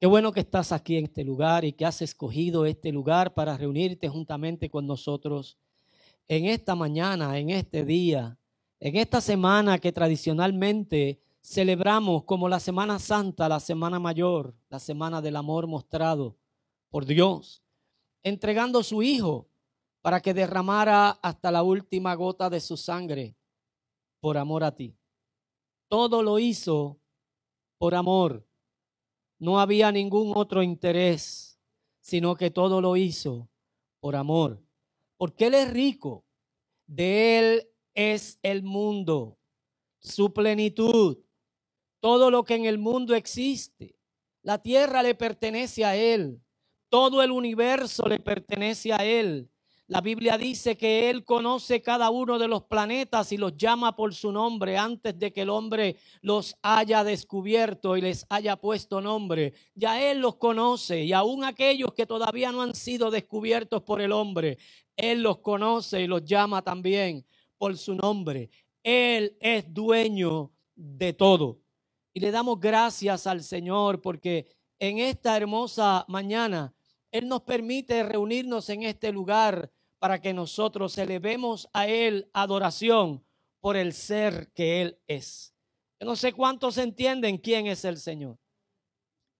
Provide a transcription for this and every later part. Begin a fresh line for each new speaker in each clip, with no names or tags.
Qué bueno que estás aquí en este lugar y que has escogido este lugar para reunirte juntamente con nosotros en esta mañana, en este día, en esta semana que tradicionalmente celebramos como la Semana Santa, la Semana Mayor, la Semana del Amor mostrado por Dios, entregando su Hijo para que derramara hasta la última gota de su sangre por amor a ti. Todo lo hizo por amor. No había ningún otro interés, sino que todo lo hizo por amor. Porque Él es rico. De Él es el mundo, su plenitud, todo lo que en el mundo existe. La tierra le pertenece a Él. Todo el universo le pertenece a Él. La Biblia dice que Él conoce cada uno de los planetas y los llama por su nombre antes de que el hombre los haya descubierto y les haya puesto nombre. Ya Él los conoce y aún aquellos que todavía no han sido descubiertos por el hombre, Él los conoce y los llama también por su nombre. Él es dueño de todo. Y le damos gracias al Señor porque en esta hermosa mañana Él nos permite reunirnos en este lugar para que nosotros elevemos a Él adoración por el ser que Él es. Yo no sé cuántos entienden quién es el Señor.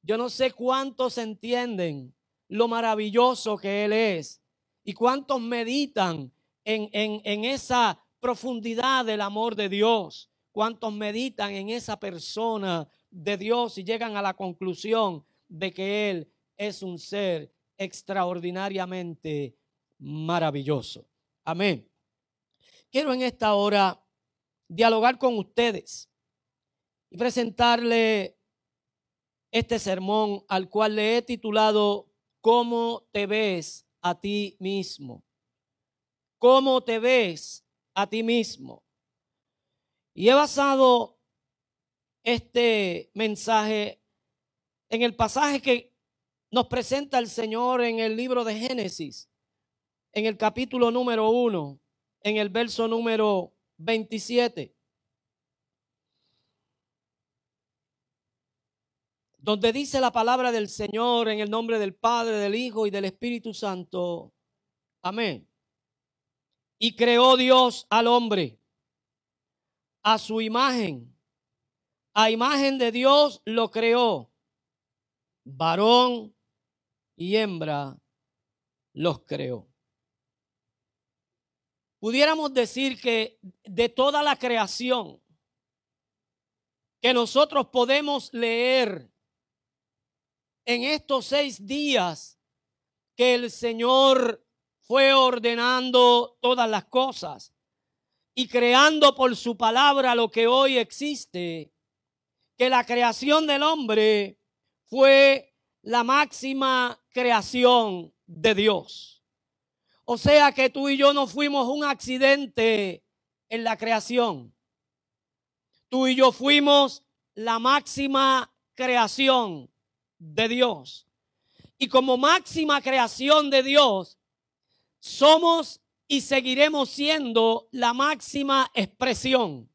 Yo no sé cuántos entienden lo maravilloso que Él es y cuántos meditan en, en, en esa profundidad del amor de Dios, cuántos meditan en esa persona de Dios y llegan a la conclusión de que Él es un ser extraordinariamente maravilloso. Amén. Quiero en esta hora dialogar con ustedes y presentarle este sermón al cual le he titulado ¿Cómo te ves a ti mismo? ¿Cómo te ves a ti mismo? Y he basado este mensaje en el pasaje que nos presenta el Señor en el libro de Génesis, en el capítulo número 1, en el verso número 27. Donde dice la palabra del Señor en el nombre del Padre, del Hijo y del Espíritu Santo. Amén. Y creó Dios al hombre a su imagen. A imagen de Dios lo creó. Varón y hembra los creó. Pudiéramos decir que de toda la creación que nosotros podemos leer en estos seis días que el Señor fue ordenando todas las cosas y creando por su palabra lo que hoy existe, que la creación del hombre fue la máxima creación de Dios. O sea que tú y yo no fuimos un accidente en la creación. Tú y yo fuimos la máxima creación de Dios. Y como máxima creación de Dios, somos y seguiremos siendo la máxima expresión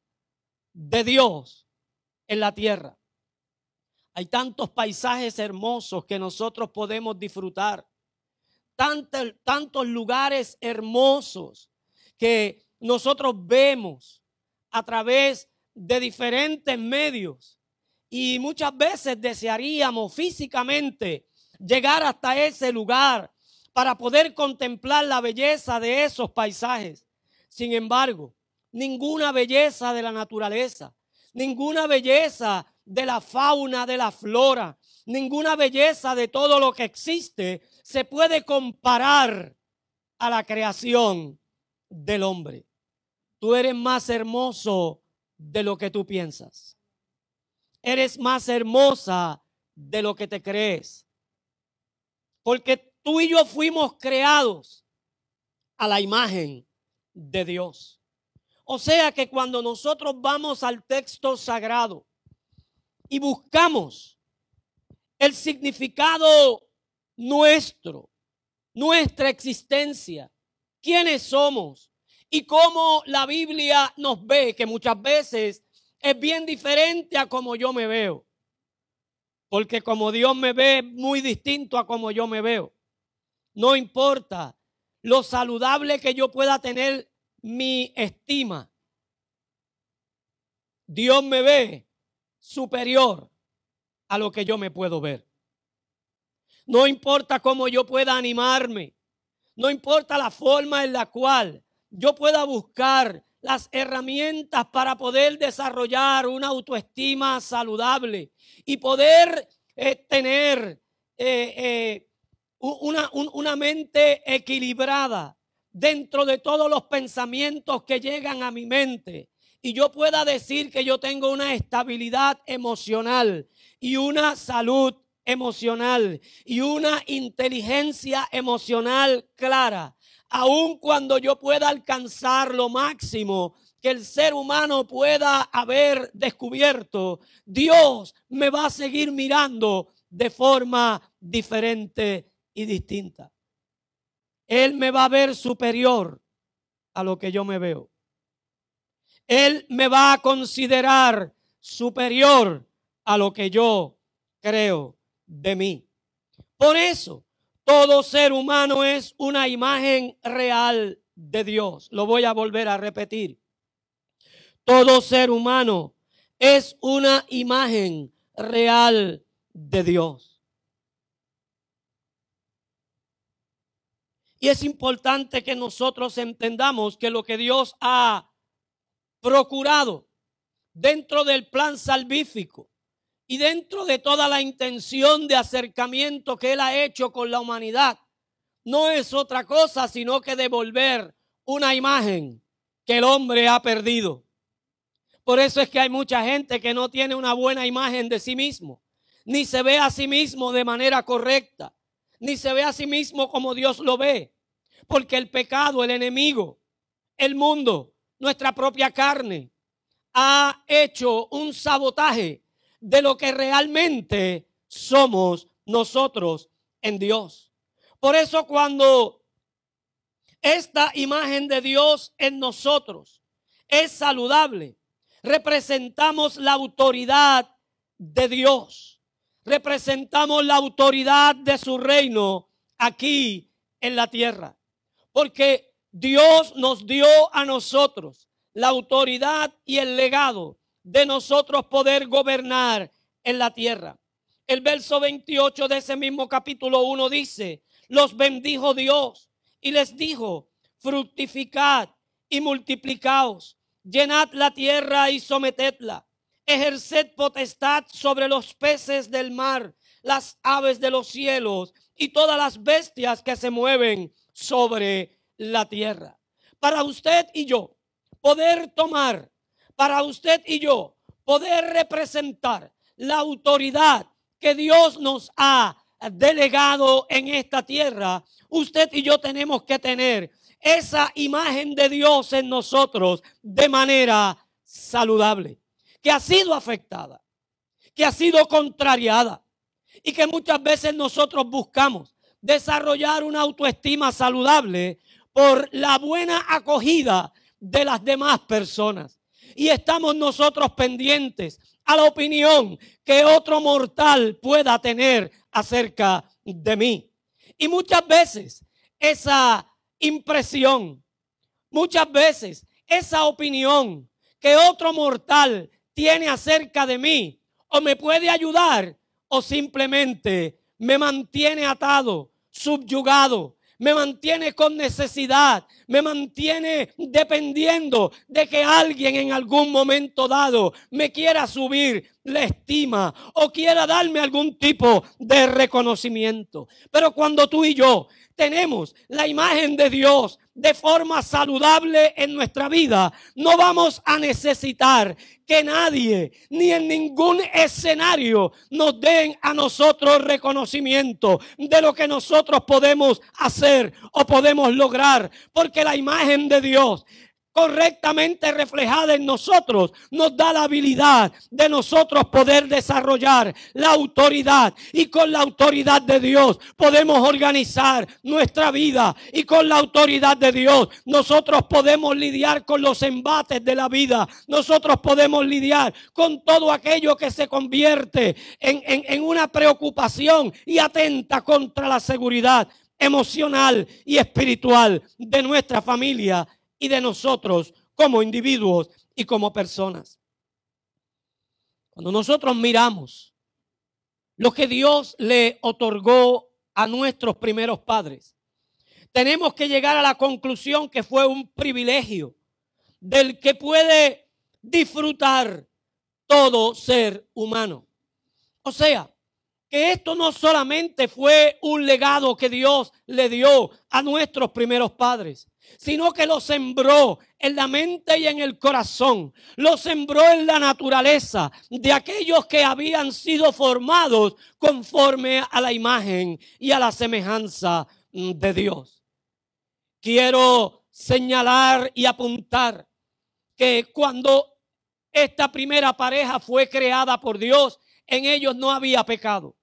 de Dios en la tierra. Hay tantos paisajes hermosos que nosotros podemos disfrutar tantos, lugares hermosos que nosotros vemos a través de diferentes medios y muchas veces desearíamos físicamente llegar hasta ese lugar para poder contemplar la belleza de esos paisajes. Sin embargo, ninguna belleza de la naturaleza, ninguna belleza de la fauna, de la flora, ninguna belleza de todo lo que existe se puede comparar a la creación del hombre. Tú eres más hermoso de lo que tú piensas. Eres más hermosa de lo que te crees. Porque tú y yo fuimos creados a la imagen de Dios. O sea que cuando nosotros vamos al texto sagrado y buscamos el significado nuestro, nuestra existencia, quiénes somos y cómo la Biblia nos ve, que muchas veces es bien diferente a como yo me veo. Porque como Dios me ve muy distinto a como yo me veo. No importa lo saludable que yo pueda tener mi estima. Dios me ve superior a lo que yo me puedo ver. No importa cómo yo pueda animarme. No importa la forma en la cual yo pueda buscar las herramientas para poder desarrollar una autoestima saludable y poder eh, tener eh, eh, una, una mente equilibrada dentro de todos los pensamientos que llegan a mi mente y yo pueda decir que yo tengo una estabilidad emocional y una salud emocional y una inteligencia emocional clara, aun cuando yo pueda alcanzar lo máximo que el ser humano pueda haber descubierto, Dios me va a seguir mirando de forma diferente y distinta. Él me va a ver superior a lo que yo me veo. Él me va a considerar superior a lo que yo creo de mí. Por eso, todo ser humano es una imagen real de Dios. Lo voy a volver a repetir. Todo ser humano es una imagen real de Dios. Y es importante que nosotros entendamos que lo que Dios ha procurado dentro del plan salvífico y dentro de toda la intención de acercamiento que Él ha hecho con la humanidad, no es otra cosa sino que devolver una imagen que el hombre ha perdido. Por eso es que hay mucha gente que no tiene una buena imagen de sí mismo, ni se ve a sí mismo de manera correcta, ni se ve a sí mismo como Dios lo ve. Porque el pecado, el enemigo, el mundo, nuestra propia carne, ha hecho un sabotaje de lo que realmente somos nosotros en Dios. Por eso cuando esta imagen de Dios en nosotros es saludable, representamos la autoridad de Dios, representamos la autoridad de su reino aquí en la tierra, porque Dios nos dio a nosotros la autoridad y el legado de nosotros poder gobernar en la tierra. El verso 28 de ese mismo capítulo 1 dice, los bendijo Dios y les dijo, fructificad y multiplicaos, llenad la tierra y sometedla, ejerced potestad sobre los peces del mar, las aves de los cielos y todas las bestias que se mueven sobre la tierra. Para usted y yo poder tomar para usted y yo poder representar la autoridad que Dios nos ha delegado en esta tierra, usted y yo tenemos que tener esa imagen de Dios en nosotros de manera saludable, que ha sido afectada, que ha sido contrariada y que muchas veces nosotros buscamos desarrollar una autoestima saludable por la buena acogida de las demás personas y estamos nosotros pendientes a la opinión que otro mortal pueda tener acerca de mí. Y muchas veces esa impresión, muchas veces esa opinión que otro mortal tiene acerca de mí o me puede ayudar o simplemente me mantiene atado, subyugado, me mantiene con necesidad, me mantiene dependiendo de que alguien en algún momento dado me quiera subir la estima o quiera darme algún tipo de reconocimiento. Pero cuando tú y yo tenemos la imagen de Dios de forma saludable en nuestra vida, no vamos a necesitar que nadie ni en ningún escenario nos den a nosotros reconocimiento de lo que nosotros podemos hacer o podemos lograr, porque la imagen de Dios correctamente reflejada en nosotros, nos da la habilidad de nosotros poder desarrollar la autoridad. Y con la autoridad de Dios podemos organizar nuestra vida. Y con la autoridad de Dios nosotros podemos lidiar con los embates de la vida. Nosotros podemos lidiar con todo aquello que se convierte en, en una preocupación y atenta contra la seguridad emocional y espiritual de nuestra familia de nosotros como individuos y como personas. Cuando nosotros miramos lo que Dios le otorgó a nuestros primeros padres, tenemos que llegar a la conclusión que fue un privilegio del que puede disfrutar todo ser humano. O sea, esto no solamente fue un legado que Dios le dio a nuestros primeros padres, sino que lo sembró en la mente y en el corazón, lo sembró en la naturaleza de aquellos que habían sido formados conforme a la imagen y a la semejanza de Dios. Quiero señalar y apuntar que cuando esta primera pareja fue creada por Dios, en ellos no había pecado.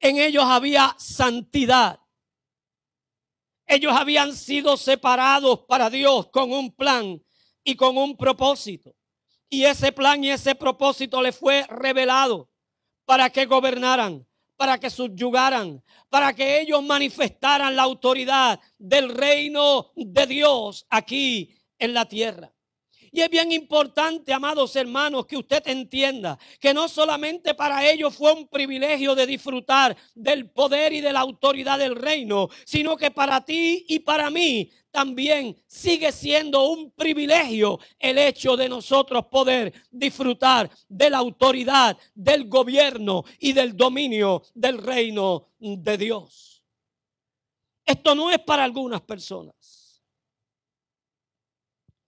En ellos había santidad. Ellos habían sido separados para Dios con un plan y con un propósito. Y ese plan y ese propósito les fue revelado para que gobernaran, para que subyugaran, para que ellos manifestaran la autoridad del reino de Dios aquí en la tierra. Y es bien importante, amados hermanos, que usted entienda que no solamente para ellos fue un privilegio de disfrutar del poder y de la autoridad del reino, sino que para ti y para mí también sigue siendo un privilegio el hecho de nosotros poder disfrutar de la autoridad, del gobierno y del dominio del reino de Dios. Esto no es para algunas personas,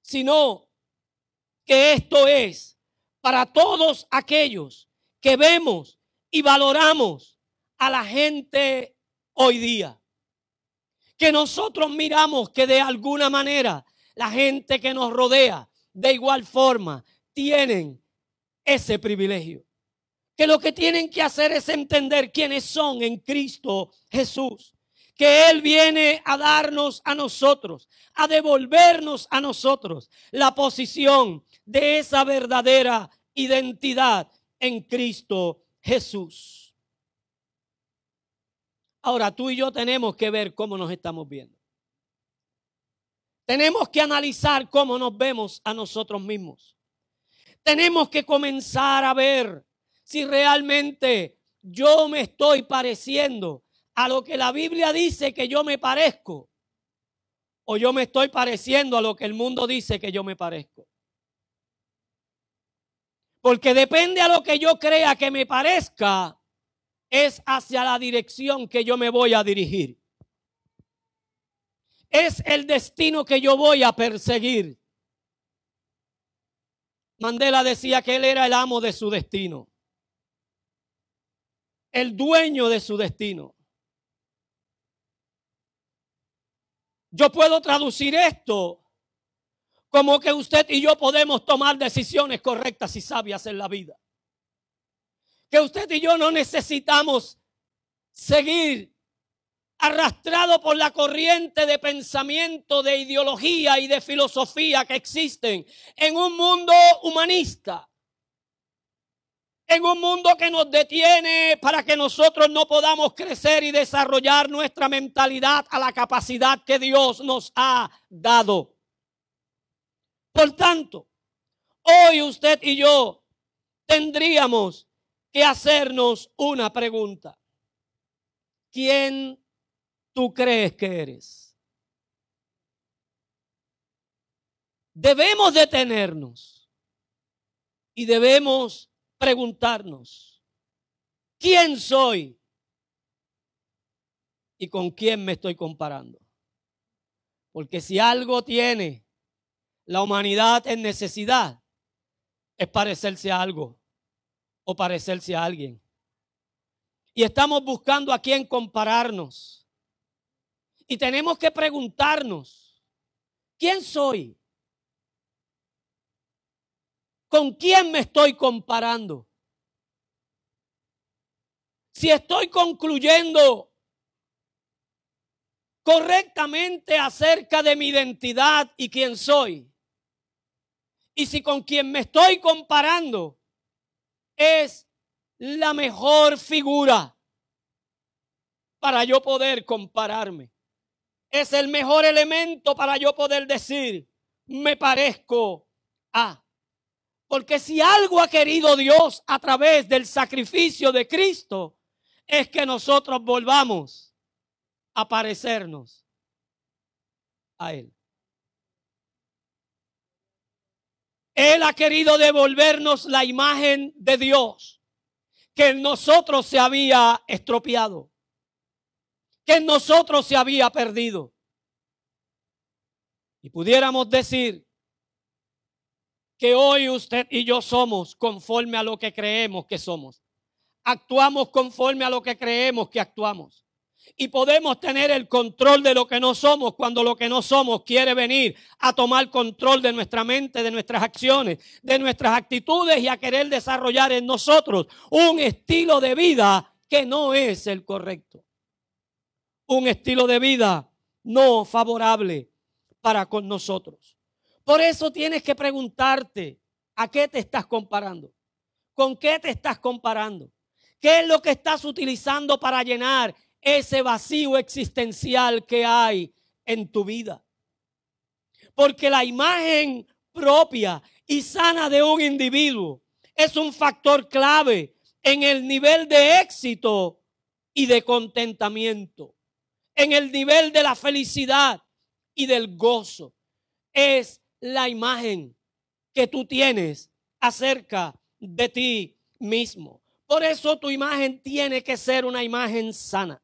sino que esto es para todos aquellos que vemos y valoramos a la gente hoy día. Que nosotros miramos que de alguna manera la gente que nos rodea de igual forma tienen ese privilegio. Que lo que tienen que hacer es entender quiénes son en Cristo Jesús que Él viene a darnos a nosotros, a devolvernos a nosotros la posición de esa verdadera identidad en Cristo Jesús. Ahora tú y yo tenemos que ver cómo nos estamos viendo. Tenemos que analizar cómo nos vemos a nosotros mismos. Tenemos que comenzar a ver si realmente yo me estoy pareciendo a lo que la Biblia dice que yo me parezco o yo me estoy pareciendo a lo que el mundo dice que yo me parezco. Porque depende a lo que yo crea que me parezca, es hacia la dirección que yo me voy a dirigir. Es el destino que yo voy a perseguir. Mandela decía que él era el amo de su destino. El dueño de su destino. Yo puedo traducir esto como que usted y yo podemos tomar decisiones correctas y sabias en la vida. Que usted y yo no necesitamos seguir arrastrado por la corriente de pensamiento, de ideología y de filosofía que existen en un mundo humanista en un mundo que nos detiene para que nosotros no podamos crecer y desarrollar nuestra mentalidad a la capacidad que Dios nos ha dado. Por tanto, hoy usted y yo tendríamos que hacernos una pregunta. ¿Quién tú crees que eres? Debemos detenernos y debemos preguntarnos, ¿quién soy? ¿Y con quién me estoy comparando? Porque si algo tiene la humanidad en necesidad, es parecerse a algo o parecerse a alguien. Y estamos buscando a quién compararnos. Y tenemos que preguntarnos, ¿Quién soy? ¿Con quién me estoy comparando? Si estoy concluyendo correctamente acerca de mi identidad y quién soy, y si con quien me estoy comparando es la mejor figura para yo poder compararme. Es el mejor elemento para yo poder decir, me parezco a. Porque si algo ha querido Dios a través del sacrificio de Cristo, es que nosotros volvamos a parecernos a Él. Él ha querido devolvernos la imagen de Dios que en nosotros se había estropeado, que en nosotros se había perdido. Y pudiéramos decir que hoy usted y yo somos conforme a lo que creemos que somos. Actuamos conforme a lo que creemos que actuamos. Y podemos tener el control de lo que no somos cuando lo que no somos quiere venir a tomar control de nuestra mente, de nuestras acciones, de nuestras actitudes y a querer desarrollar en nosotros un estilo de vida que no es el correcto. Un estilo de vida no favorable para con nosotros. Por eso tienes que preguntarte, ¿a qué te estás comparando? ¿Con qué te estás comparando? ¿Qué es lo que estás utilizando para llenar ese vacío existencial que hay en tu vida? Porque la imagen propia y sana de un individuo es un factor clave en el nivel de éxito y de contentamiento, en el nivel de la felicidad y del gozo. Es la imagen que tú tienes acerca de ti mismo. Por eso tu imagen tiene que ser una imagen sana.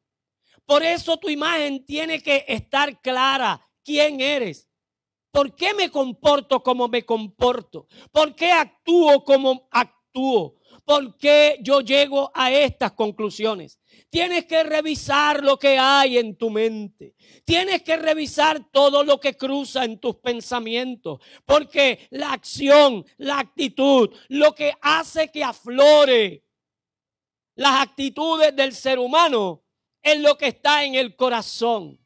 Por eso tu imagen tiene que estar clara quién eres. ¿Por qué me comporto como me comporto? ¿Por qué actúo como actúo? ¿Por qué yo llego a estas conclusiones? Tienes que revisar lo que hay en tu mente. Tienes que revisar todo lo que cruza en tus pensamientos. Porque la acción, la actitud, lo que hace que aflore las actitudes del ser humano es lo que está en el corazón.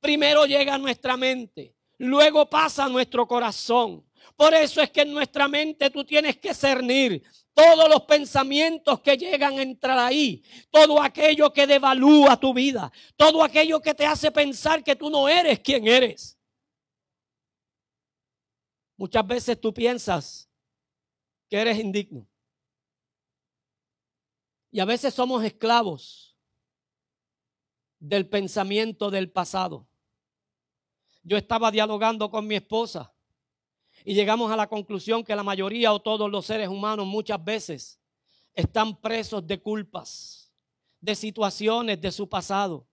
Primero llega a nuestra mente, luego pasa a nuestro corazón. Por eso es que en nuestra mente tú tienes que cernir todos los pensamientos que llegan a entrar ahí, todo aquello que devalúa tu vida, todo aquello que te hace pensar que tú no eres quien eres. Muchas veces tú piensas que eres indigno. Y a veces somos esclavos del pensamiento del pasado. Yo estaba dialogando con mi esposa y llegamos a la conclusión que la mayoría o todos los seres humanos muchas veces están presos de culpas, de situaciones de su pasado.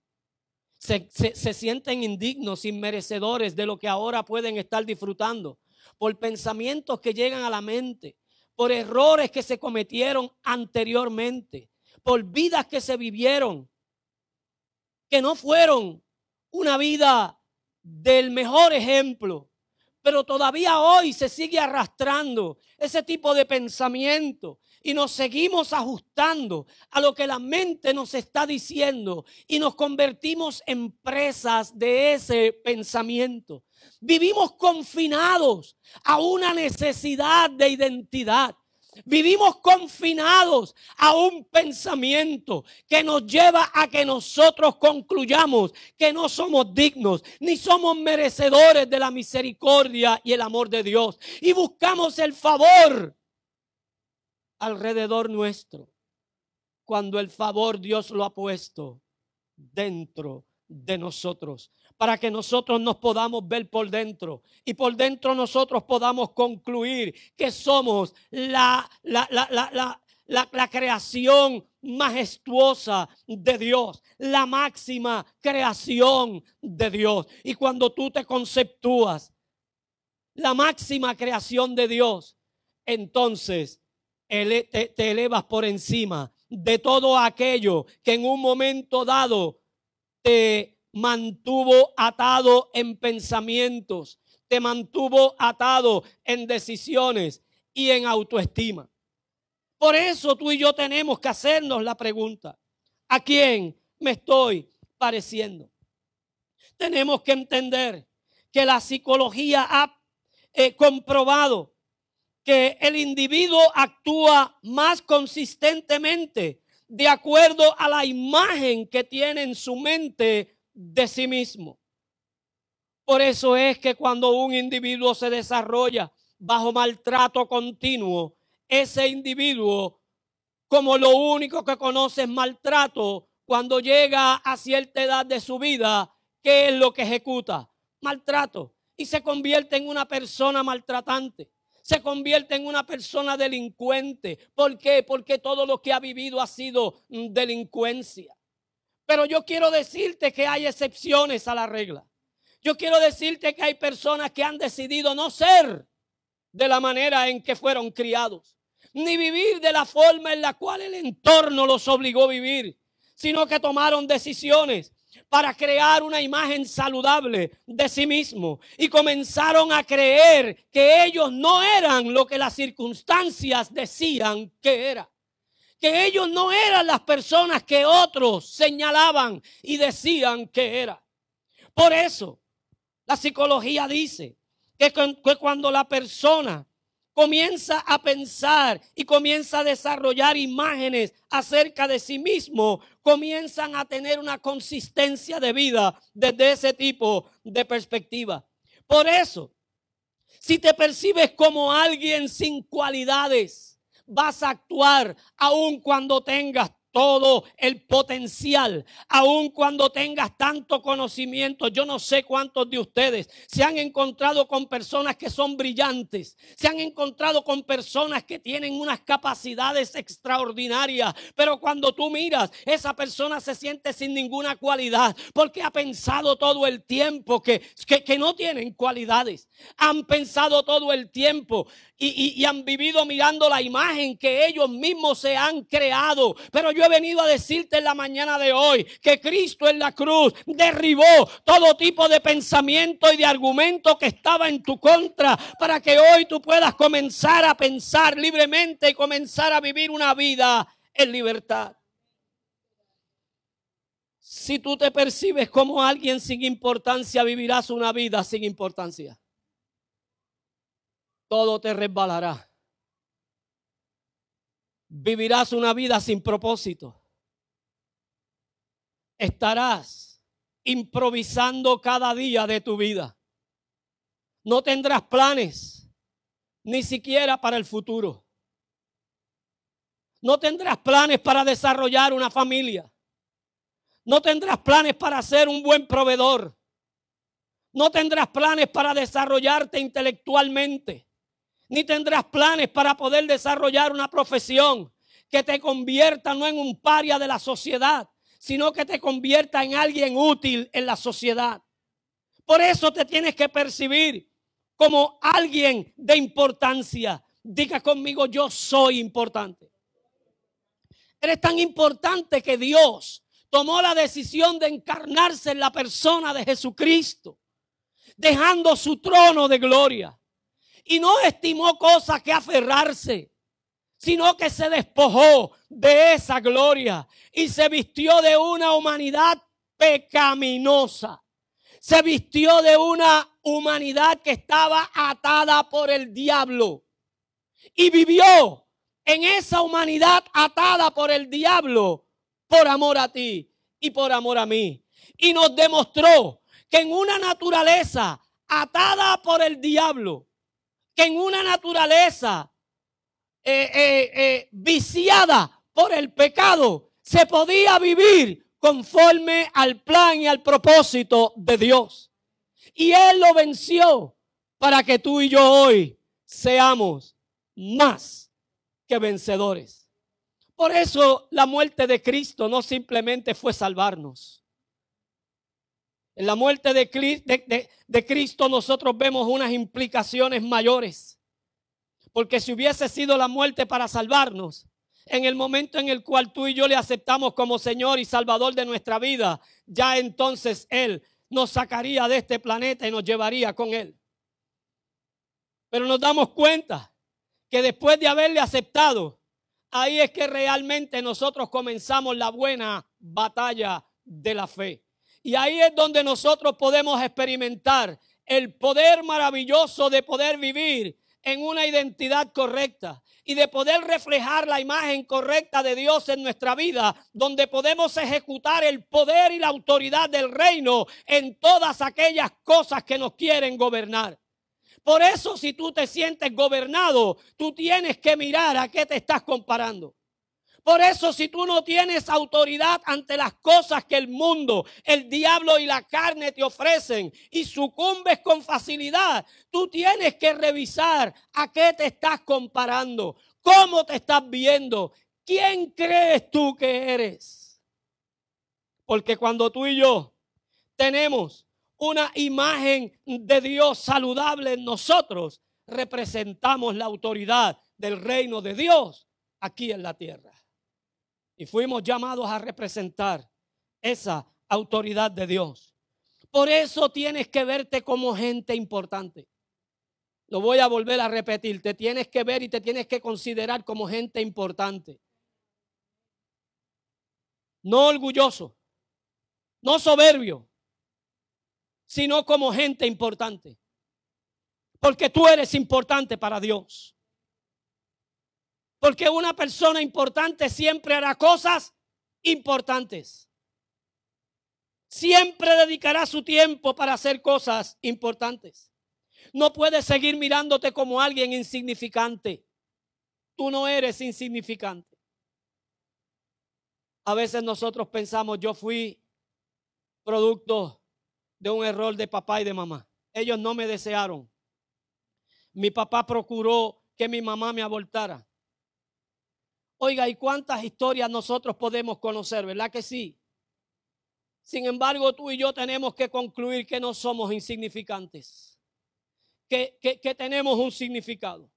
Se, sienten indignos, inmerecedores de lo que ahora pueden estar disfrutando, por pensamientos que llegan a la mente, por errores que se cometieron anteriormente, por vidas que se vivieron, que no fueron una vida del mejor ejemplo, pero todavía hoy se sigue arrastrando ese tipo de pensamiento y nos seguimos ajustando a lo que la mente nos está diciendo y nos convertimos en presas de ese pensamiento. Vivimos confinados a una necesidad de identidad. Vivimos confinados a un pensamiento que nos lleva a que nosotros concluyamos que no somos dignos ni somos merecedores de la misericordia y el amor de Dios. Y buscamos el favor alrededor nuestro cuando el favor Dios lo ha puesto dentro de nosotros para que nosotros nos podamos ver por dentro y por dentro nosotros podamos concluir que somos la, la, la, la creación majestuosa de Dios, la máxima creación de Dios. Y cuando tú te conceptúas la máxima creación de Dios, entonces te, te elevas por encima de todo aquello que en un momento dado te mantuvo atado en pensamientos, te mantuvo atado en decisiones y en autoestima. Por eso tú y yo tenemos que hacernos la pregunta, ¿a quién me estoy pareciendo? Tenemos que entender que la psicología ha eh, comprobado que el individuo actúa más consistentemente de acuerdo a la imagen que tiene en su mente de sí mismo. Por eso es que cuando un individuo se desarrolla bajo maltrato continuo, ese individuo, como lo único que conoce es maltrato, cuando llega a cierta edad de su vida, ¿qué es lo que ejecuta? Maltrato. Y se convierte en una persona maltratante. Se convierte en una persona delincuente. ¿Por qué? Porque todo lo que ha vivido ha sido mm, delincuencia. Pero yo quiero decirte que hay excepciones a la regla. Yo quiero decirte que hay personas que han decidido no ser de la manera en que fueron criados, ni vivir de la forma en la cual el entorno los obligó a vivir, sino que tomaron decisiones para crear una imagen saludable de sí mismo y comenzaron a creer que ellos no eran lo que las circunstancias decían que era. Que ellos no eran las personas que otros señalaban y decían que era. Por eso, la psicología dice que, cuando la persona comienza a pensar y comienza a desarrollar imágenes acerca de sí mismo, comienzan a tener una consistencia de vida desde ese tipo de perspectiva. Por eso, si te percibes como alguien sin cualidades, vas a actuar aun cuando tengas todo el potencial, aun cuando tengas tanto conocimiento. Yo no sé cuántos de ustedes se han encontrado con personas que son brillantes, se han encontrado con personas que tienen unas capacidades extraordinarias, pero cuando tú miras, esa persona se siente sin ninguna cualidad porque ha pensado todo el tiempo que, que, no tienen cualidades. Han pensado todo el tiempo y, han vivido mirando la imagen que ellos mismos se han creado. Pero yo he venido a decirte en la mañana de hoy que Cristo en la cruz derribó todo tipo de pensamiento y de argumento que estaba en tu contra para que hoy tú puedas comenzar a pensar libremente y comenzar a vivir una vida en libertad. Si tú te percibes como alguien sin importancia, vivirás una vida sin importancia. Todo te resbalará vivirás una vida sin propósito. Estarás improvisando cada día de tu vida. No tendrás planes ni siquiera para el futuro. No tendrás planes para desarrollar una familia. No tendrás planes para ser un buen proveedor. No tendrás planes para desarrollarte intelectualmente ni tendrás planes para poder desarrollar una profesión que te convierta no en un paria de la sociedad, sino que te convierta en alguien útil en la sociedad. Por eso te tienes que percibir como alguien de importancia. Diga conmigo, yo soy importante. Eres tan importante que Dios tomó la decisión de encarnarse en la persona de Jesucristo, dejando su trono de gloria y no estimó cosa que aferrarse, sino que se despojó de esa gloria y se vistió de una humanidad pecaminosa. Se vistió de una humanidad que estaba atada por el diablo y vivió en esa humanidad atada por el diablo por amor a ti y por amor a mí. Y nos demostró que en una naturaleza atada por el diablo, que en una naturaleza eh, eh, eh, viciada por el pecado se podía vivir conforme al plan y al propósito de Dios. Y Él lo venció para que tú y yo hoy seamos más que vencedores. Por eso la muerte de Cristo no simplemente fue salvarnos. En la muerte de, Cristo nosotros vemos unas implicaciones mayores. Porque si hubiese sido la muerte para salvarnos, en el momento en el cual tú y yo le aceptamos como Señor y Salvador de nuestra vida, ya entonces Él nos sacaría de este planeta y nos llevaría con Él. Pero nos damos cuenta que después de haberle aceptado, ahí es que realmente nosotros comenzamos la buena batalla de la fe. Y ahí es donde nosotros podemos experimentar el poder maravilloso de poder vivir en una identidad correcta y de poder reflejar la imagen correcta de Dios en nuestra vida, donde podemos ejecutar el poder y la autoridad del reino en todas aquellas cosas que nos quieren gobernar. Por eso si tú te sientes gobernado, tú tienes que mirar a qué te estás comparando. Por eso si tú no tienes autoridad ante las cosas que el mundo, el diablo y la carne te ofrecen y sucumbes con facilidad, tú tienes que revisar a qué te estás comparando, cómo te estás viendo, quién crees tú que eres. Porque cuando tú y yo tenemos una imagen de Dios saludable en nosotros, representamos la autoridad del reino de Dios aquí en la tierra. Y fuimos llamados a representar esa autoridad de Dios. Por eso tienes que verte como gente importante. Lo voy a volver a repetir. Te tienes que ver y te tienes que considerar como gente importante. No orgulloso, no soberbio, sino como gente importante. Porque tú eres importante para Dios. Porque una persona importante siempre hará cosas importantes. Siempre dedicará su tiempo para hacer cosas importantes. No puedes seguir mirándote como alguien insignificante. Tú no eres insignificante. A veces nosotros pensamos, yo fui producto de un error de papá y de mamá. Ellos no me desearon. Mi papá procuró que mi mamá me abortara. Oiga, ¿y cuántas historias nosotros podemos conocer? ¿Verdad que sí? Sin embargo, tú y yo tenemos que concluir que no somos insignificantes, que, que, tenemos un significado,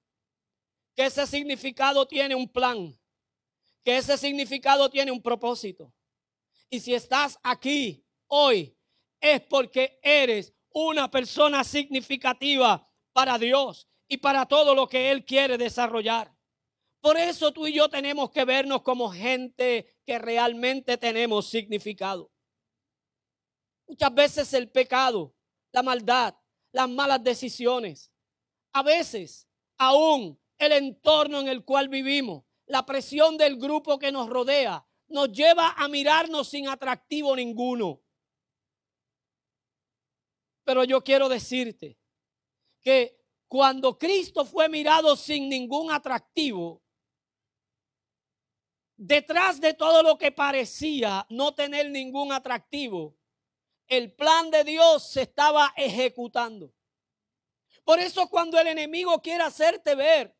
que ese significado tiene un plan, que ese significado tiene un propósito. Y si estás aquí hoy, es porque eres una persona significativa para Dios y para todo lo que Él quiere desarrollar. Por eso tú y yo tenemos que vernos como gente que realmente tenemos significado. Muchas veces el pecado, la maldad, las malas decisiones, a veces aún el entorno en el cual vivimos, la presión del grupo que nos rodea, nos lleva a mirarnos sin atractivo ninguno. Pero yo quiero decirte que cuando Cristo fue mirado sin ningún atractivo, detrás de todo lo que parecía no tener ningún atractivo, el plan de Dios se estaba ejecutando. Por eso cuando el enemigo quiere hacerte ver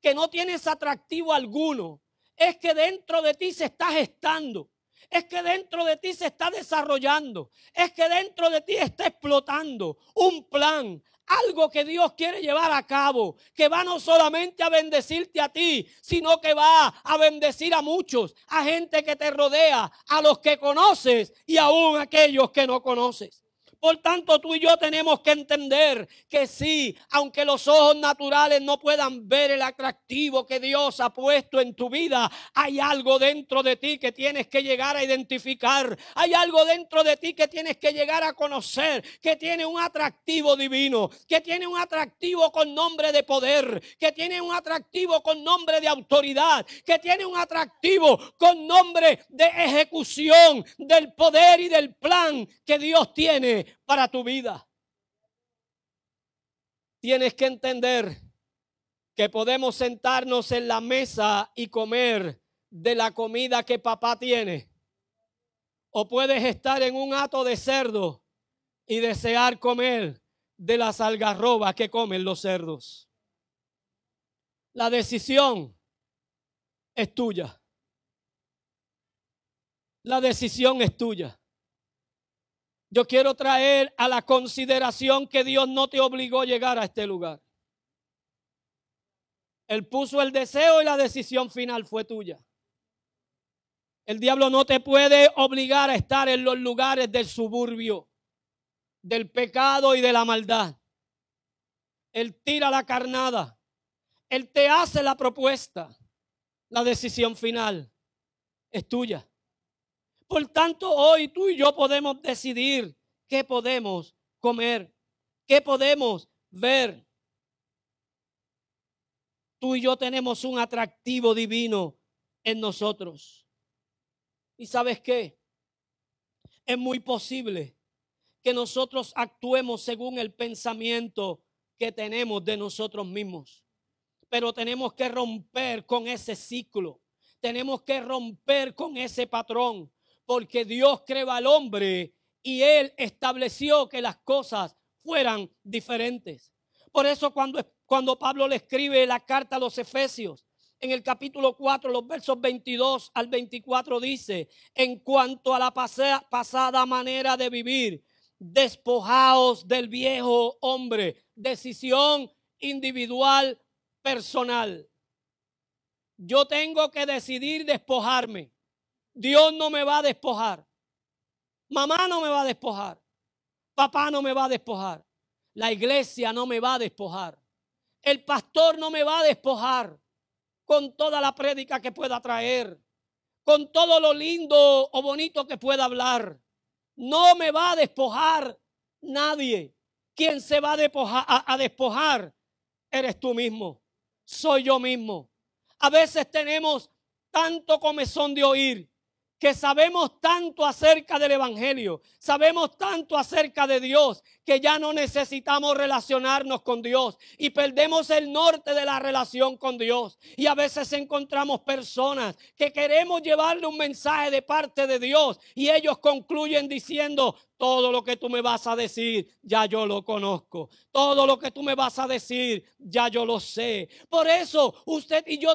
que no tienes atractivo alguno, es que dentro de ti se está gestando. Es que dentro de ti se está desarrollando. Es que dentro de ti está explotando un plan, algo que Dios quiere llevar a cabo, que va no solamente a bendecirte a ti, sino que va a bendecir a muchos, a gente que te rodea, a los que conoces y aún aquellos que no conoces. Por tanto, tú y yo tenemos que entender que sí, aunque los ojos naturales no puedan ver el atractivo que Dios ha puesto en tu vida, hay algo dentro de ti que tienes que llegar a identificar. Hay algo dentro de ti que tienes que llegar a conocer, que tiene un atractivo divino, que tiene un atractivo con nombre de poder, que tiene un atractivo con nombre de autoridad, que tiene un atractivo con nombre de ejecución del poder y del plan que Dios tiene para tu vida. Tienes que entender que podemos sentarnos en la mesa y comer de la comida que papá tiene. O puedes estar en un hato de cerdo y desear comer de las algarrobas que comen los cerdos. La decisión es tuya. La decisión es tuya. Yo quiero traer a la consideración que Dios no te obligó a llegar a este lugar. Él puso el deseo y la decisión final fue tuya. El diablo no te puede obligar a estar en los lugares del suburbio, del pecado y de la maldad. Él tira la carnada. Él te hace la propuesta. La decisión final es tuya. Por tanto, hoy tú y yo podemos decidir qué podemos comer, qué podemos ver. Tú y yo tenemos un atractivo divino en nosotros. ¿Y sabes qué? Es muy posible que nosotros actuemos según el pensamiento que tenemos de nosotros mismos. Pero tenemos que romper con ese ciclo. Tenemos que romper con ese patrón. Porque Dios creó al hombre y Él estableció que las cosas fueran diferentes. Por eso cuando, cuando Pablo le escribe la carta a los Efesios, en el capítulo 4, los versos 22 al 24 dice, en cuanto a la pasada manera de vivir, despojaos del viejo hombre, decisión individual, personal. Yo tengo que decidir despojarme. Dios no me va a despojar. Mamá no me va a despojar. Papá no me va a despojar. La iglesia no me va a despojar. El pastor no me va a despojar con toda la prédica que pueda traer, con todo lo lindo o bonito que pueda hablar. No me va a despojar nadie. Quien se va a, a despojar eres tú mismo. Soy yo mismo. A veces tenemos tanto comezón de oír que sabemos tanto acerca del Evangelio, sabemos tanto acerca de Dios, que ya no necesitamos relacionarnos con Dios y perdemos el norte de la relación con Dios. Y a veces encontramos personas que queremos llevarle un mensaje de parte de Dios y ellos concluyen diciendo, todo lo que tú me vas a decir, ya yo lo conozco. Todo lo que tú me vas a decir, ya yo lo sé. Por eso usted y yo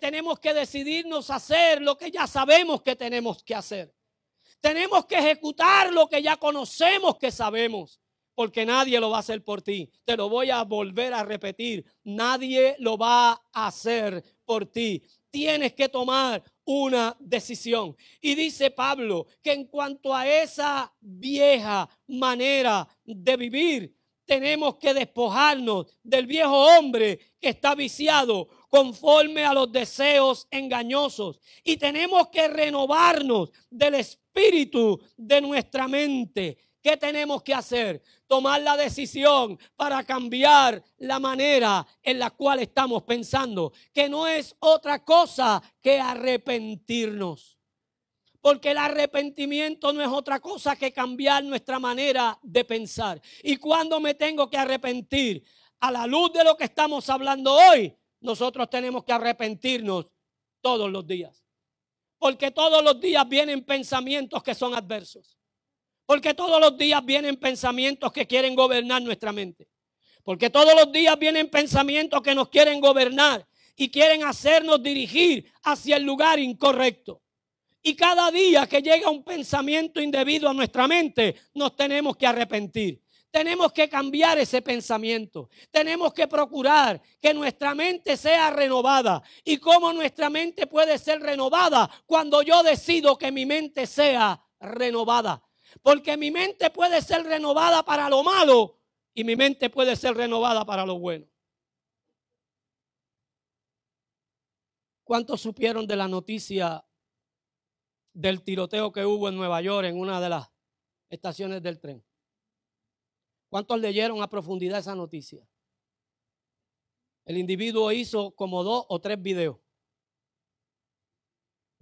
tenemos que decidirnos a hacer lo que ya sabemos que tenemos que hacer. Tenemos que ejecutar lo que ya conocemos que sabemos. Porque nadie lo va a hacer por ti. Te lo voy a volver a repetir. Nadie lo va a hacer por ti. Tienes que tomar una decisión. Y dice Pablo que en cuanto a esa vieja manera de vivir, tenemos que despojarnos del viejo hombre que está viciado conforme a los deseos engañosos. Y tenemos que renovarnos del espíritu de nuestra mente. ¿Qué tenemos que hacer? Tomar la decisión para cambiar la manera en la cual estamos pensando, que no es otra cosa que arrepentirnos. Porque el arrepentimiento no es otra cosa que cambiar nuestra manera de pensar. ¿Y cuando me tengo que arrepentir? A la luz de lo que estamos hablando hoy, nosotros tenemos que arrepentirnos todos los días. Porque todos los días vienen pensamientos que son adversos. Porque todos los días vienen pensamientos que quieren gobernar nuestra mente. Porque todos los días vienen pensamientos que nos quieren gobernar y quieren hacernos dirigir hacia el lugar incorrecto. Y cada día que llega un pensamiento indebido a nuestra mente, nos tenemos que arrepentir. Tenemos que cambiar ese pensamiento. Tenemos que procurar que nuestra mente sea renovada. ¿Y cómo nuestra mente puede ser renovada? Cuando yo decido que mi mente sea renovada. Porque mi mente puede ser renovada para lo malo y mi mente puede ser renovada para lo bueno. ¿Cuántos supieron de la noticia del tiroteo que hubo en Nueva York en una de las estaciones del tren? ¿Cuántos leyeron a profundidad esa noticia? El individuo hizo como dos o tres videos.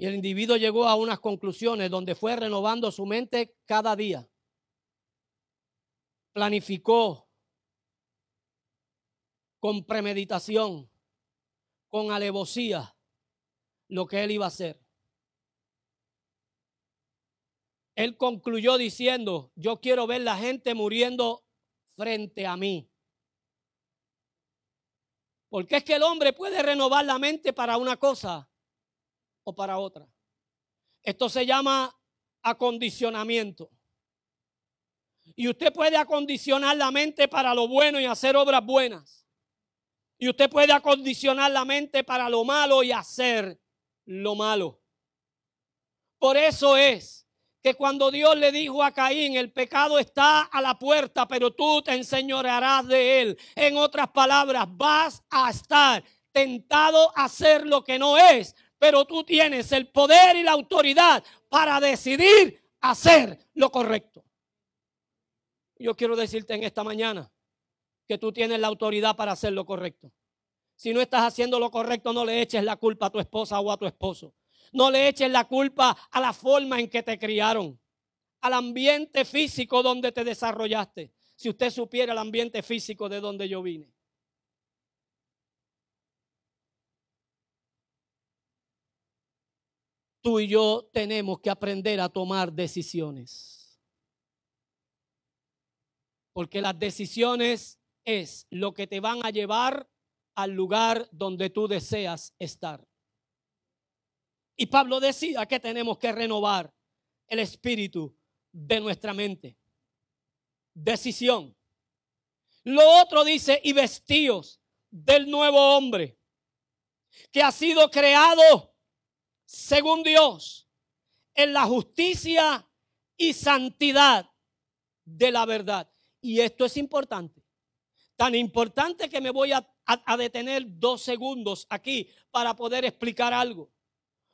Y el individuo llegó a unas conclusiones donde fue renovando su mente cada día. Planificó con premeditación, con alevosía, lo que él iba a hacer. Él concluyó diciendo, yo quiero ver la gente muriendo frente a mí. Porque es que el hombre puede renovar la mente para una cosa para otra. Esto se llama acondicionamiento. Y usted puede acondicionar la mente para lo bueno y hacer obras buenas. Y usted puede acondicionar la mente para lo malo y hacer lo malo. Por eso es que cuando Dios le dijo a Caín, el pecado está a la puerta, pero tú te enseñorearás de él. En otras palabras, vas a estar tentado a hacer lo que no es, pero tú tienes el poder y la autoridad para decidir hacer lo correcto. Yo quiero decirte en esta mañana que tú tienes la autoridad para hacer lo correcto. Si no estás haciendo lo correcto, no le eches la culpa a tu esposa o a tu esposo. No le eches la culpa a la forma en que te criaron, al ambiente físico donde te desarrollaste. Si usted supiera el ambiente físico de donde yo vine. Tú y yo tenemos que aprender a tomar decisiones. Porque las decisiones es lo que te van a llevar al lugar donde tú deseas estar. Y Pablo decía que tenemos que renovar el espíritu de nuestra mente. Decisión. Lo otro dice, y vestíos del nuevo hombre, que ha sido creado según Dios en la justicia y santidad de la verdad. Y esto es importante. Tan importante que me voy a, detener dos segundos aquí para poder explicar algo.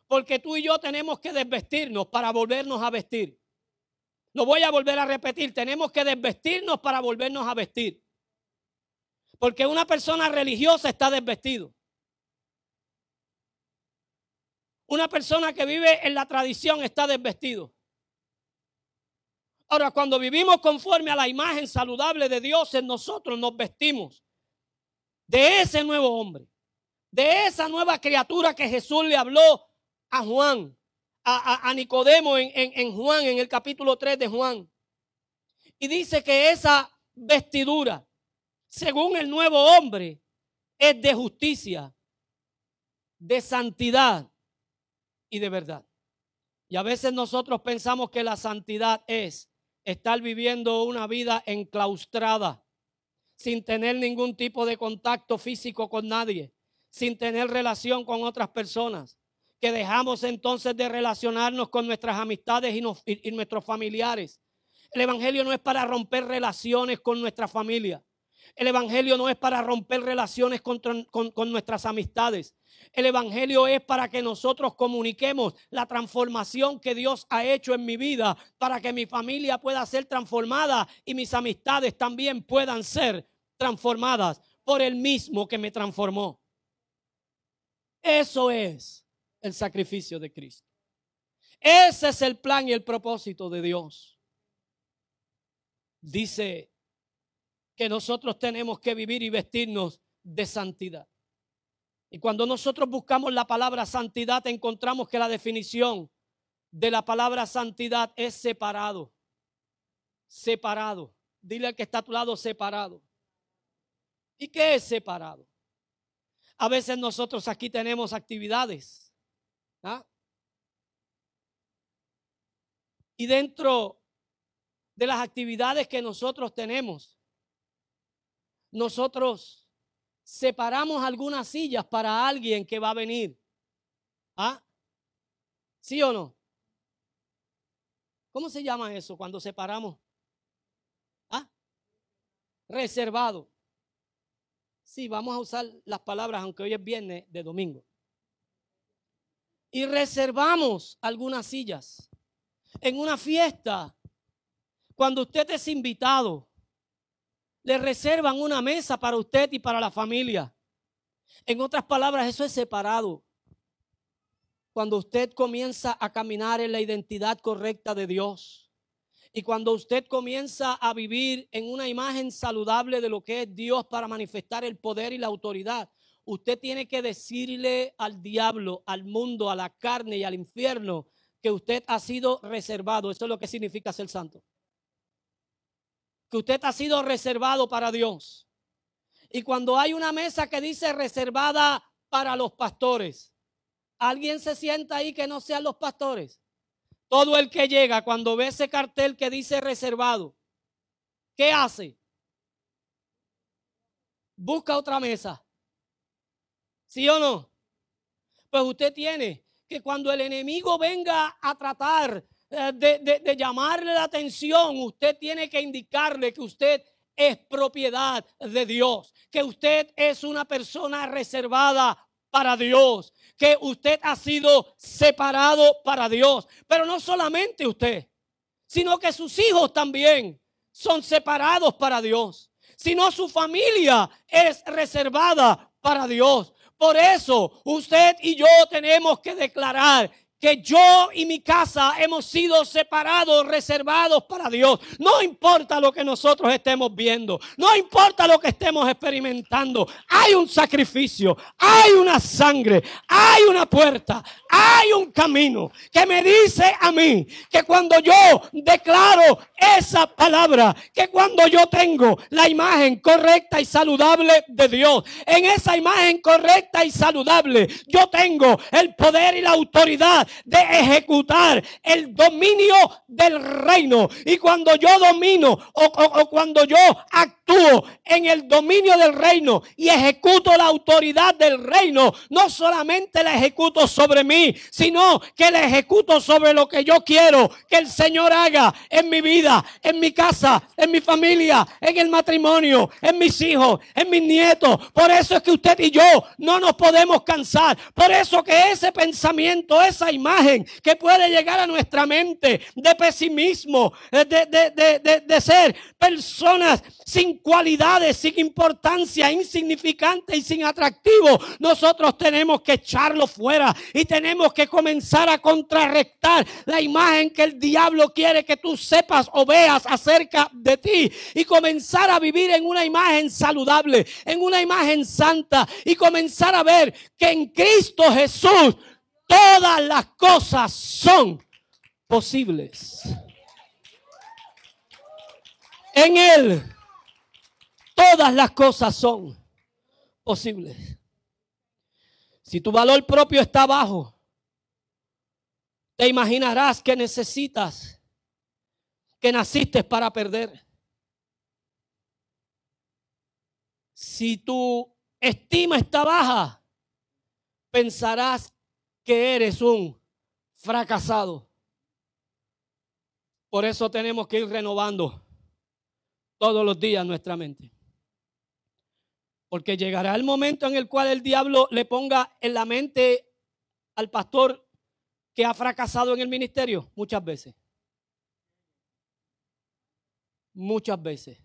Porque tú y yo tenemos que desvestirnos para volvernos a vestir. Lo voy a volver a repetir. Tenemos que desvestirnos para volvernos a vestir. Porque una persona religiosa está desvestido. Una persona que vive en la tradición está desvestido. Ahora, cuando vivimos conforme a la imagen saludable de Dios en nosotros, nos vestimos de ese nuevo hombre, de esa nueva criatura que Jesús le habló a Juan, a, Nicodemo en, en Juan, en el capítulo 3 de Juan. Y dice que esa vestidura, según el nuevo hombre, es de justicia, de santidad y de verdad. Y a veces nosotros pensamos que la santidad es estar viviendo una vida enclaustrada, sin tener ningún tipo de contacto físico con nadie, sin tener relación con otras personas que dejamos entonces de relacionarnos con nuestras amistades y, nuestros familiares. El Evangelio no es para romper relaciones con nuestra familia. El Evangelio no es para romper relaciones con, con, nuestras amistades. El Evangelio es para que nosotros comuniquemos la transformación que Dios ha hecho en mi vida, para que mi familia pueda ser transformada y mis amistades también puedan ser transformadas por el mismo que me transformó. Eso es el sacrificio de Cristo. Ese es el plan y el propósito de Dios. Dice que nosotros tenemos que vivir y vestirnos de santidad. Y cuando nosotros buscamos la palabra santidad, encontramos que la definición de la palabra santidad es separado. Separado. Dile al que está a tu lado, separado. ¿Y qué es separado? A veces nosotros aquí tenemos actividades ¿Ah? Y dentro de las actividades que nosotros tenemos, nosotros separamos algunas sillas para alguien que va a venir. ¿Ah? ¿Sí o no? ¿Cómo se llama eso cuando separamos? ¿Ah? Reservado. Sí, vamos a usar las palabras, aunque hoy es viernes de domingo y reservamos algunas sillas. En una fiesta, cuando usted es invitado, le reservan una mesa para usted y para la familia. En otras palabras, eso es separado. Cuando usted comienza a caminar en la identidad correcta de Dios y cuando usted comienza a vivir en una imagen saludable de lo que es Dios para manifestar el poder y la autoridad, usted tiene que decirle al diablo, al mundo, a la carne y al infierno que usted ha sido reservado. Eso es lo que significa ser santo. Usted ha sido reservado para Dios. Y cuando hay una mesa que dice reservada para los pastores, ¿alguien se sienta ahí que no sean los pastores? Todo el que llega cuando ve ese cartel que dice reservado, ¿qué hace? Busca otra mesa. ¿Sí o no? Pues usted tiene que cuando el enemigo venga a tratar de, de- de llamarle la atención, usted tiene que indicarle que usted es propiedad de Dios, que usted es una persona reservada para Dios, que usted ha sido separado para Dios. Pero no solamente usted, sino que sus hijos también son separados para Dios, sino su familia es reservada para Dios. Por eso usted y yo tenemos que declarar que yo y mi casa hemos sido separados, reservados para Dios. No importa lo que nosotros estemos viendo, no importa lo que estemos experimentando. Hay un sacrificio, hay una sangre, hay una puerta, hay un camino que me dice a mí que cuando yo declaro esa palabra, que cuando yo tengo la imagen correcta y saludable de Dios, en esa imagen correcta y saludable, yo tengo el poder y la autoridad de ejecutar el dominio del reino. Y cuando yo domino o, o- cuando yo actúo en el dominio del reino y ejecuto la autoridad del reino, no solamente la ejecuto sobre mí, sino que la ejecuto sobre lo que yo quiero que el Señor haga en mi vida, en mi casa, en mi familia, en el matrimonio, en mis hijos, en mis nietos. Por eso es que usted y yo no nos podemos cansar. Por eso que ese pensamiento, esa imagen que puede llegar a nuestra mente de pesimismo, eh, de, de- de- de- ser personas sin cualidades, sin importancia, insignificantes y sin atractivo, nosotros tenemos que echarlo fuera y tenemos que comenzar a contrarrestar la imagen que el diablo quiere que tú sepas o veas acerca de ti y comenzar a vivir en una imagen saludable, en una imagen santa y comenzar a ver que en Cristo Jesús todas las cosas son posibles. En Él todas las cosas son posibles. Si tu valor propio está bajo, te imaginarás que necesitas, que naciste para perder. Si tu estima está baja, pensarás que eres un fracasado. Por eso tenemos que ir renovando todos los días nuestra mente. Porque llegará el momento en el cual el diablo le ponga en la mente al pastor que ha fracasado en el ministerio muchas veces. Muchas veces.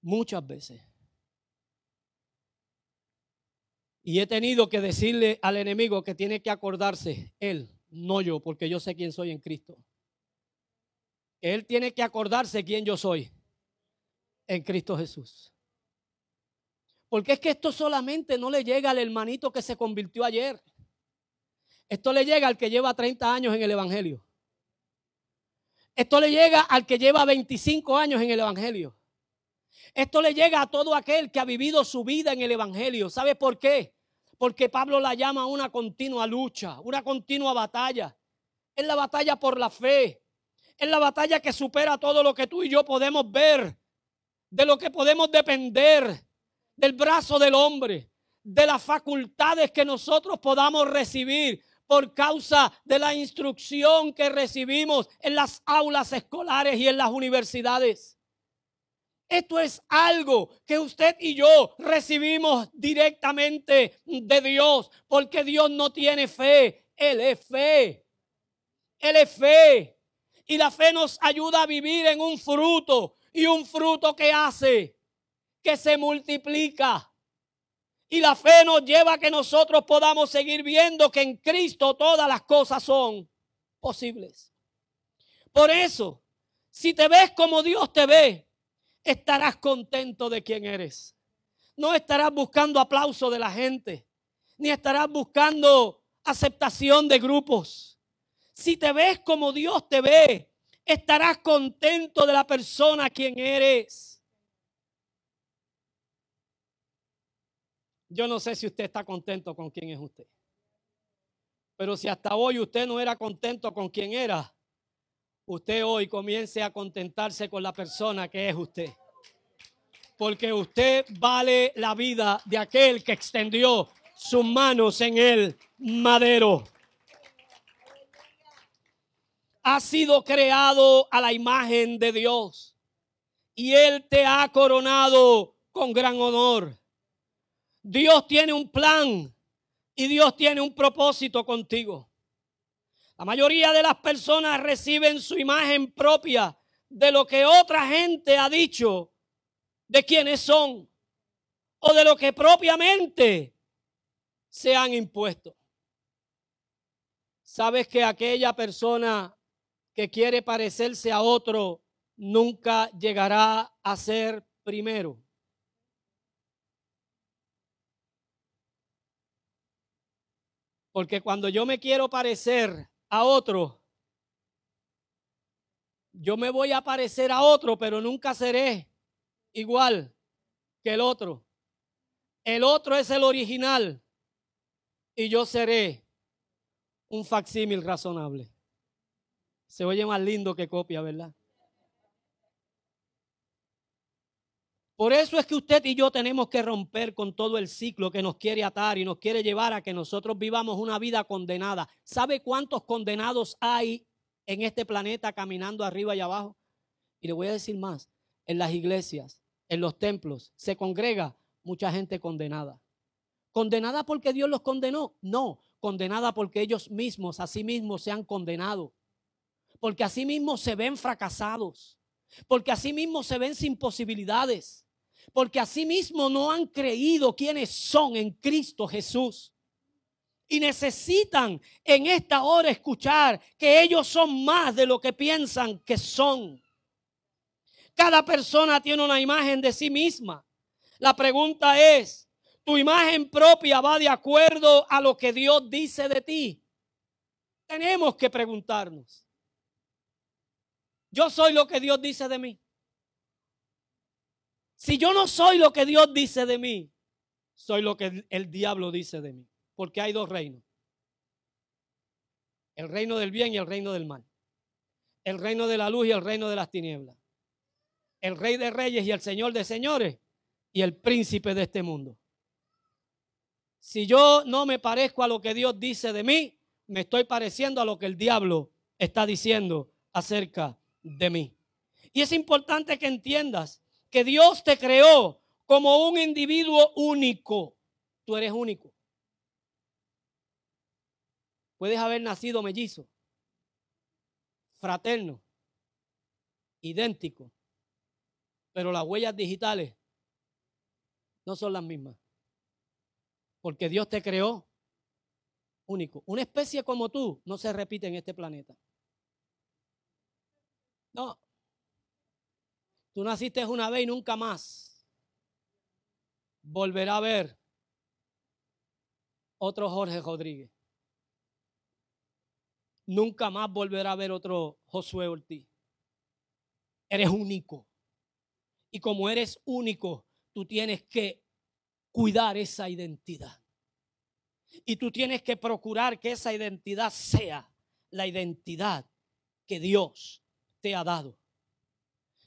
Muchas veces. Y he tenido que decirle al enemigo que tiene que acordarse, él, no yo, porque yo sé quién soy en Cristo. Él tiene que acordarse quién yo soy en Cristo Jesús. Porque es que esto solamente no le llega al hermanito que se convirtió ayer. Esto le llega al que lleva 30 años en el Evangelio. Esto le llega al que lleva 25 años en el Evangelio. Esto le llega a todo aquel que ha vivido su vida en el Evangelio. ¿Sabe por qué? Porque Pablo la llama una continua lucha, una continua batalla. Es la batalla por la fe. Es la batalla que supera todo lo que tú y yo podemos ver, de lo que podemos depender, del brazo del hombre, de las facultades que nosotros podamos recibir por causa de la instrucción que recibimos en las aulas escolares y en las universidades. Esto es algo que usted y yo recibimos directamente de Dios, porque Dios no tiene fe, Él es fe. Él es fe. Y la fe nos ayuda a vivir en un fruto y un fruto que hace que se multiplica. Y la fe nos lleva a que nosotros podamos seguir viendo que en Cristo todas las cosas son posibles. Por eso, si te ves como Dios te ve, estarás contento de quien eres. No estarás buscando aplauso de la gente, ni estarás buscando aceptación de grupos. Si te ves como Dios te ve, estarás contento de la persona quien eres. Yo no sé si usted está contento con quién es usted. Pero si hasta hoy usted no era contento con quien era, usted hoy comience a contentarse con la persona que es usted. Porque usted vale la vida de aquel que extendió sus manos en el madero. has sido creado a la imagen de Dios y Él te ha coronado con gran honor. Dios tiene un plan y Dios tiene un propósito contigo. La mayoría de las personas reciben su imagen propia de lo que otra gente ha dicho de quiénes son o de lo que propiamente se han impuesto. Sabes que aquella persona que quiere parecerse a otro nunca llegará a ser primero. Porque cuando yo me quiero parecer a otro, yo me voy a parecer a otro, pero nunca seré igual que el otro. El otro es el original y yo seré un facsímil razonable. Se oye más lindo que copia, ¿verdad? Por eso es que usted y yo tenemos que romper con todo el ciclo que nos quiere atar y nos quiere llevar a que nosotros vivamos una vida condenada. ¿Sabe cuántos condenados hay en este planeta caminando arriba y abajo? Y le voy a decir más, en las iglesias, en los templos, se congrega mucha gente condenada. ¿Condenada porque Dios los condenó? No, condenada porque ellos mismos, a sí mismos, se han condenado. Porque a sí mismos se ven fracasados. Porque a sí mismos se ven sin posibilidades porque asimismo no han creído quiénes son en Cristo Jesús. Y necesitan en esta hora escuchar que ellos son más de lo que piensan que son. Cada persona tiene una imagen de sí misma. La pregunta es, ¿tu imagen propia va de acuerdo a lo que Dios dice de ti? Tenemos que preguntarnos. Yo soy lo que Dios dice de mí. Si yo no soy lo que Dios dice de mí, soy lo que el diablo dice de mí. Porque hay dos reinos. El reino del bien y el reino del mal. El reino de la luz y el reino de las tinieblas. El rey de reyes y el señor de señores y el príncipe de este mundo. Si yo no me parezco a lo que Dios dice de mí, me estoy pareciendo a lo que el diablo está diciendo acerca de mí. Y es importante que entiendas que Dios te creó como un individuo único. Tú eres único. Puedes haber nacido mellizo, fraterno, idéntico, pero las huellas digitales no son las mismas. Porque Dios te creó único. Una especie como tú no se repite en este planeta. No, Tú naciste una vez y nunca más volverá a ver otro Jorge Rodríguez. Nunca más volverá a ver otro Josué Ortiz. Eres único. Y como eres único, tú tienes que cuidar esa identidad. Y tú tienes que procurar que esa identidad sea la identidad que Dios te ha dado.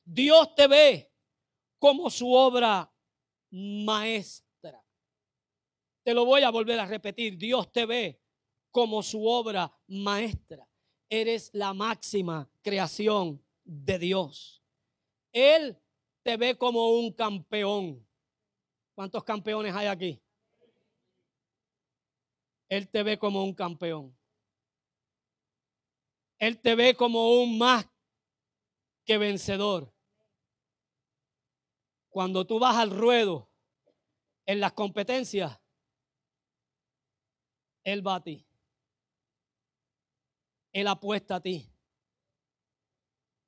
Dios te ve como su obra maestra. Te lo voy a volver a repetir. Dios te ve como su obra maestra. Eres la máxima creación de Dios. Él te ve como un campeón. ¿Cuántos campeones hay aquí? Él te ve como un campeón. Él te ve como un más que vencedor. Cuando tú vas al ruedo en las competencias, Él va a ti. Él apuesta a ti.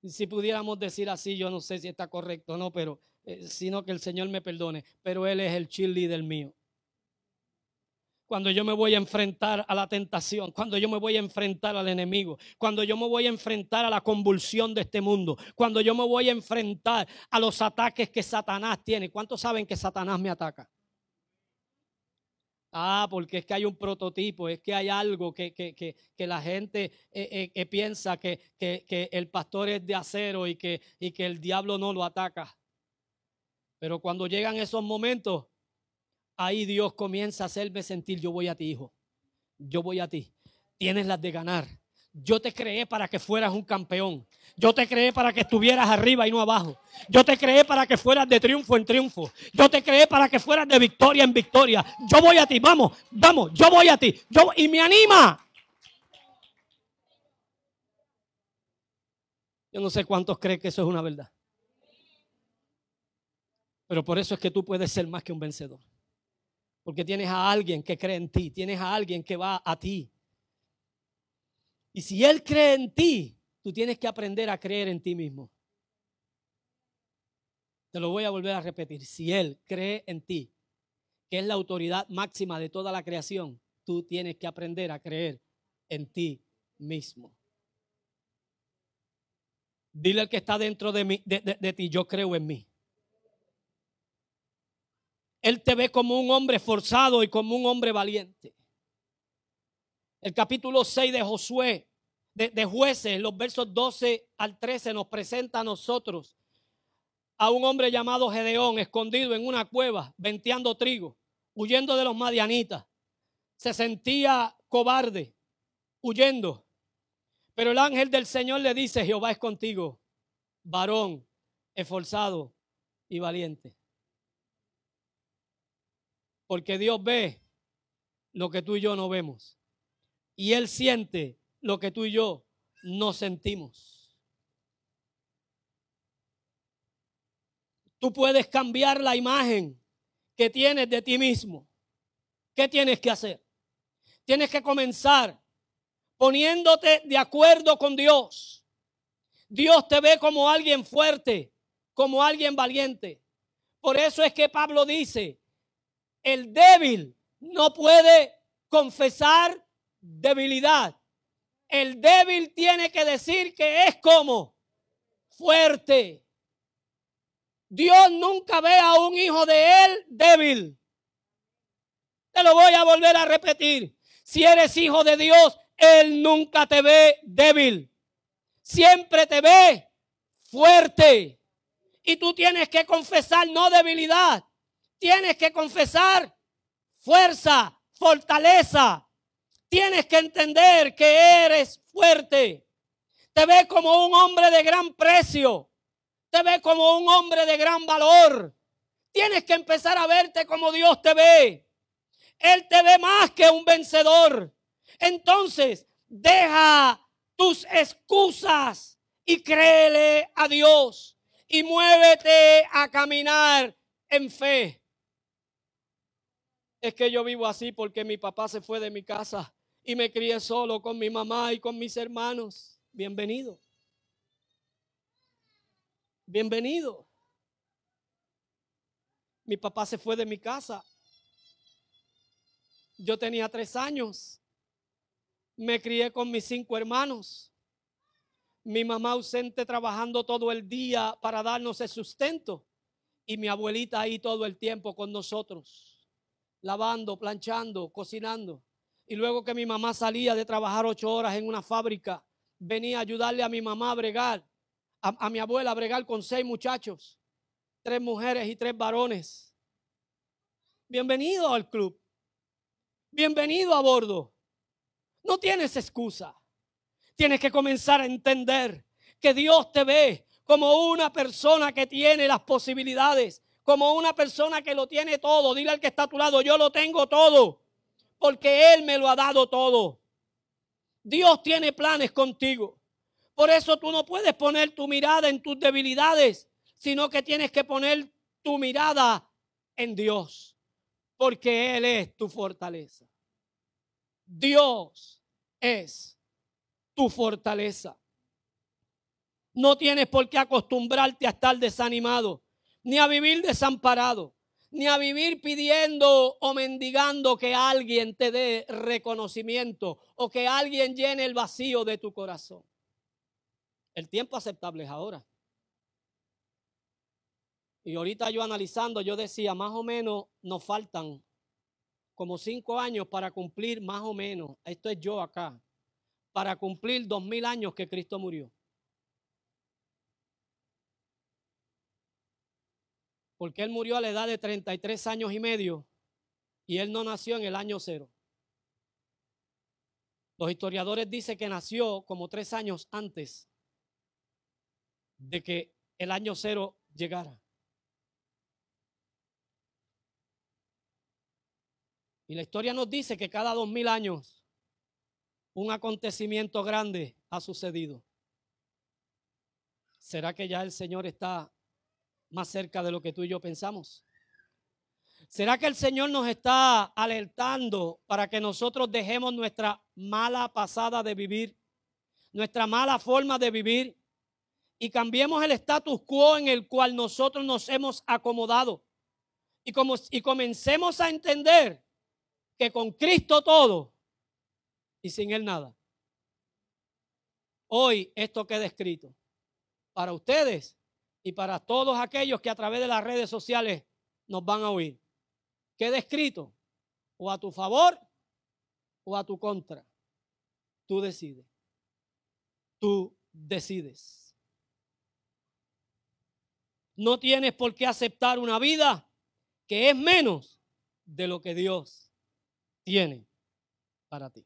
Si pudiéramos decir así, yo no sé si está correcto o no, pero eh, sino que el Señor me perdone, pero Él es el cheerleader mío cuando yo me voy a enfrentar a la tentación, cuando yo me voy a enfrentar al enemigo, cuando yo me voy a enfrentar a la convulsión de este mundo, cuando yo me voy a enfrentar a los ataques que Satanás tiene. ¿Cuántos saben que Satanás me ataca? Ah, porque es que hay un prototipo, es que hay algo que, que, la gente eh, eh, eh, piensa que, el pastor es de acero y que, y que el diablo no lo ataca. Pero cuando llegan esos momentos, ahí Dios comienza a hacerme sentir, yo voy a ti, hijo. Yo voy a ti. Tienes las de ganar. Yo te creé para que fueras un campeón. Yo te creé para que estuvieras arriba y no abajo. Yo te creé para que fueras de triunfo en triunfo. Yo te creé para que fueras de victoria en victoria. Yo voy a ti, vamos, vamos, yo voy a ti. Yo, y me anima. Yo no sé cuántos creen que eso es una verdad. Pero por eso es que tú puedes ser más que un vencedor. Porque tienes a alguien que cree en ti, tienes a alguien que va a ti. Y si Él cree en ti, tú tienes que aprender a creer en ti mismo. Te lo voy a volver a repetir. Si Él cree en ti, que es la autoridad máxima de toda la creación, tú tienes que aprender a creer en ti mismo. Dile al que está dentro de, mí, de, ti, yo creo en mí. Él te ve como un hombre forzado y como un hombre valiente. El capítulo 6 de Josué, de, de, jueces, los versos 12 al 13, nos presenta a nosotros a un hombre llamado Gedeón, escondido en una cueva, venteando trigo, huyendo de los madianitas. Se sentía cobarde, huyendo. Pero el ángel del Señor le dice, Jehová es contigo, varón, esforzado y valiente. Porque Dios ve lo que tú y yo no vemos. Y Él siente lo que tú y yo no sentimos. Tú puedes cambiar la imagen que tienes de ti mismo. ¿Qué tienes que hacer? Tienes que comenzar poniéndote de acuerdo con Dios. Dios te ve como alguien fuerte, como alguien valiente. Por eso es que Pablo dice, el débil no puede confesar debilidad. El débil tiene que decir que es como fuerte. Dios nunca ve a un hijo de él débil. Te lo voy a volver a repetir. Si eres hijo de Dios, él nunca te ve débil. Siempre te ve fuerte. Y tú tienes que confesar no debilidad. Tienes que confesar fuerza, fortaleza. Tienes que entender que eres fuerte. Te ve como un hombre de gran precio. Te ve como un hombre de gran valor. Tienes que empezar a verte como Dios te ve. Él te ve más que un vencedor. Entonces, deja tus excusas y créele a Dios y muévete a caminar en fe. Es que yo vivo así porque mi papá se fue de mi casa y me crié solo con mi mamá y con mis hermanos. Bienvenido. Bienvenido. Mi papá se fue de mi casa. Yo tenía tres años me crié con mis cinco hermanos. Mi mamá ausente trabajando todo el día para darnos el sustento. Y mi abuelita ahí todo el tiempo con nosotros. Lavando, planchando, cocinando. Y luego que mi mamá salía de trabajar ocho horas en una fábrica, venía a ayudarle a mi mamá a bregar, a, mi abuela a bregar con seis muchachos, tres mujeres y tres varones. Bienvenido al club. Bienvenido a bordo. No tienes excusa. Tienes que comenzar a entender que Dios te ve como una persona que tiene las posibilidades, como una persona que lo tiene todo. Dile al que está a tu lado, yo lo tengo todo, porque Él me lo ha dado todo. Dios tiene planes contigo. Por eso tú no puedes poner tu mirada en tus debilidades, sino que tienes que poner tu mirada en Dios, porque Él es tu fortaleza. Dios es tu fortaleza. No tienes por qué acostumbrarte a estar desanimado, ni a vivir desamparado, ni a vivir pidiendo o mendigando que alguien te dé reconocimiento o que alguien llene el vacío de tu corazón. El tiempo aceptable es ahora. Y ahorita yo analizando, yo decía, más o menos nos faltan como cinco años para cumplir más o menos, esto es yo acá, para cumplir dos mil años que Cristo murió. Porque Él murió a la edad de 33 años y medio y Él no nació en el año cero. Los historiadores dicen que nació como tres años antes de que el año cero llegara. Y la historia nos dice que cada dos mil años un acontecimiento grande ha sucedido. ¿Será que ya el Señor está más cerca de lo que tú y yo pensamos? ¿Será que el Señor nos está alertando para que nosotros dejemos nuestra mala pasada de vivir, nuestra mala forma de vivir y cambiemos el status quo en el cual nosotros nos hemos acomodado y, como, y comencemos a entender que con Cristo todo y sin Él nada? Hoy esto queda escrito para ustedes y para todos aquellos que a través de las redes sociales nos van a oír. Queda escrito o a tu favor o a tu contra. Tú decides. Tú decides. No tienes por qué aceptar una vida que es menos de lo que Dios tiene para ti.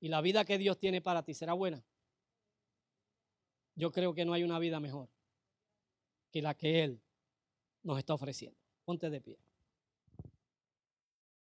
Y la vida que Dios tiene para ti será buena yo creo que no hay una vida mejor que la que Él nos está ofreciendo. Ponte de pie.